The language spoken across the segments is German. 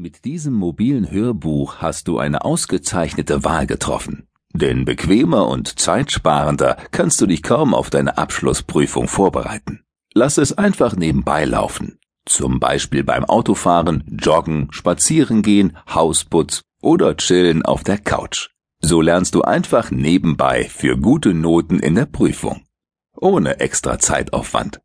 Mit diesem mobilen Hörbuch hast du eine ausgezeichnete Wahl getroffen. Denn bequemer und zeitsparender kannst du dich kaum auf deine Abschlussprüfung vorbereiten. Lass es einfach nebenbei laufen. Zum Beispiel beim Autofahren, Joggen, Spazierengehen, Hausputz oder Chillen auf der Couch. So lernst du einfach nebenbei für gute Noten in der Prüfung. Ohne extra Zeitaufwand.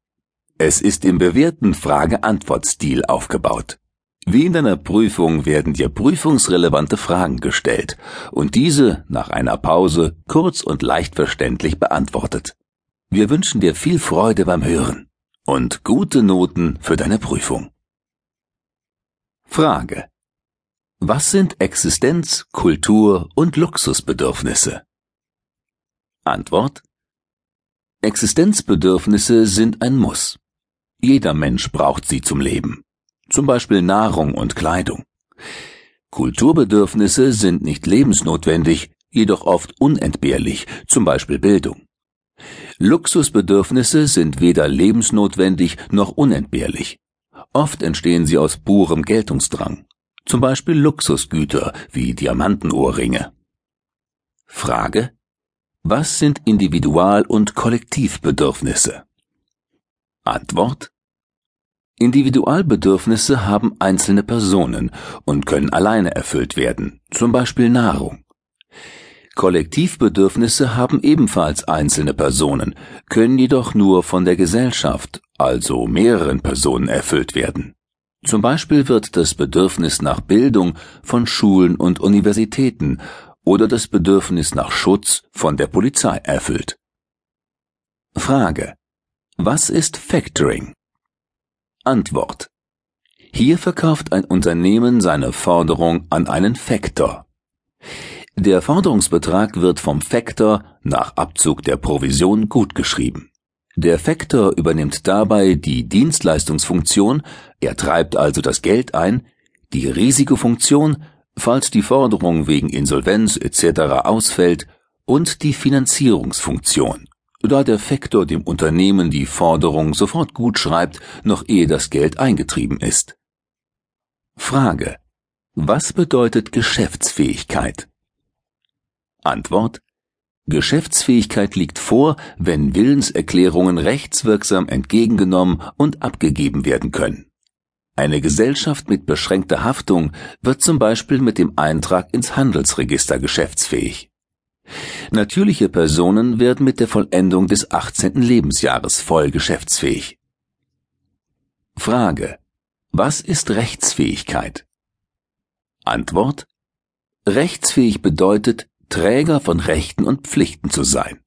Es ist im bewährten Frage-Antwort-Stil aufgebaut. Wie in deiner Prüfung werden dir prüfungsrelevante Fragen gestellt und diese nach einer Pause kurz und leicht verständlich beantwortet. Wir wünschen dir viel Freude beim Hören und gute Noten für deine Prüfung. Frage. Was sind Existenz, Kultur und Luxusbedürfnisse? Antwort. Existenzbedürfnisse sind ein Muss. Jeder Mensch braucht sie zum Leben zum Beispiel Nahrung und Kleidung. Kulturbedürfnisse sind nicht lebensnotwendig, jedoch oft unentbehrlich, zum Beispiel Bildung. Luxusbedürfnisse sind weder lebensnotwendig noch unentbehrlich. Oft entstehen sie aus purem Geltungsdrang, zum Beispiel Luxusgüter wie Diamantenohrringe. Frage Was sind Individual- und Kollektivbedürfnisse? Antwort Individualbedürfnisse haben einzelne Personen und können alleine erfüllt werden, zum Beispiel Nahrung. Kollektivbedürfnisse haben ebenfalls einzelne Personen, können jedoch nur von der Gesellschaft, also mehreren Personen erfüllt werden. Zum Beispiel wird das Bedürfnis nach Bildung von Schulen und Universitäten oder das Bedürfnis nach Schutz von der Polizei erfüllt. Frage. Was ist Factoring? Antwort. Hier verkauft ein Unternehmen seine Forderung an einen Factor. Der Forderungsbetrag wird vom Factor nach Abzug der Provision gutgeschrieben. Der Factor übernimmt dabei die Dienstleistungsfunktion, er treibt also das Geld ein, die Risikofunktion, falls die Forderung wegen Insolvenz etc. ausfällt, und die Finanzierungsfunktion da der Fektor dem Unternehmen die Forderung sofort gut schreibt, noch ehe das Geld eingetrieben ist. Frage. Was bedeutet Geschäftsfähigkeit? Antwort. Geschäftsfähigkeit liegt vor, wenn Willenserklärungen rechtswirksam entgegengenommen und abgegeben werden können. Eine Gesellschaft mit beschränkter Haftung wird zum Beispiel mit dem Eintrag ins Handelsregister geschäftsfähig. Natürliche Personen werden mit der Vollendung des 18. Lebensjahres voll geschäftsfähig. Frage. Was ist Rechtsfähigkeit? Antwort. Rechtsfähig bedeutet, Träger von Rechten und Pflichten zu sein.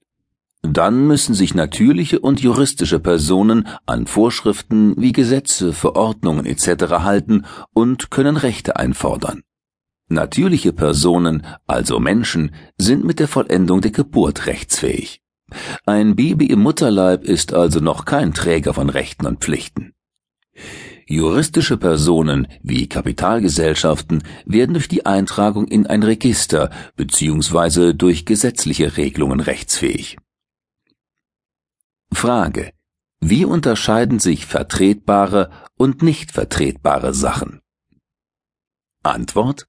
Dann müssen sich natürliche und juristische Personen an Vorschriften wie Gesetze, Verordnungen etc. halten und können Rechte einfordern. Natürliche Personen, also Menschen, sind mit der Vollendung der Geburt rechtsfähig. Ein Baby im Mutterleib ist also noch kein Träger von Rechten und Pflichten. Juristische Personen wie Kapitalgesellschaften werden durch die Eintragung in ein Register bzw. durch gesetzliche Regelungen rechtsfähig. Frage. Wie unterscheiden sich vertretbare und nicht vertretbare Sachen? Antwort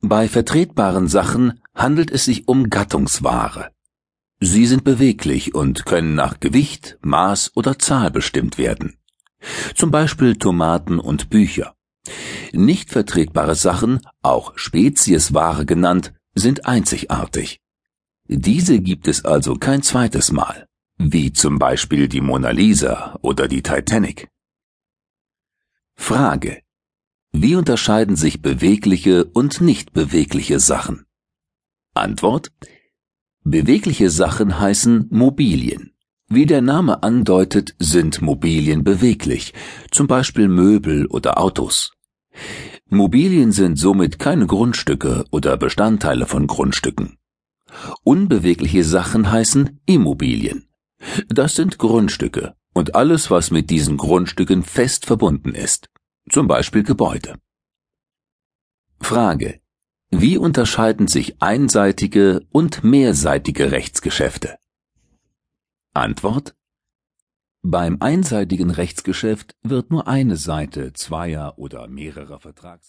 bei vertretbaren Sachen handelt es sich um Gattungsware. Sie sind beweglich und können nach Gewicht, Maß oder Zahl bestimmt werden. Zum Beispiel Tomaten und Bücher. Nicht vertretbare Sachen, auch Speziesware genannt, sind einzigartig. Diese gibt es also kein zweites Mal, wie zum Beispiel die Mona Lisa oder die Titanic. Frage wie unterscheiden sich bewegliche und nicht bewegliche Sachen? Antwort Bewegliche Sachen heißen Mobilien. Wie der Name andeutet, sind Mobilien beweglich, zum Beispiel Möbel oder Autos. Mobilien sind somit keine Grundstücke oder Bestandteile von Grundstücken. Unbewegliche Sachen heißen Immobilien. Das sind Grundstücke und alles, was mit diesen Grundstücken fest verbunden ist zum Beispiel Gebäude. Frage. Wie unterscheiden sich einseitige und mehrseitige Rechtsgeschäfte? Antwort. Beim einseitigen Rechtsgeschäft wird nur eine Seite zweier oder mehrerer Vertrags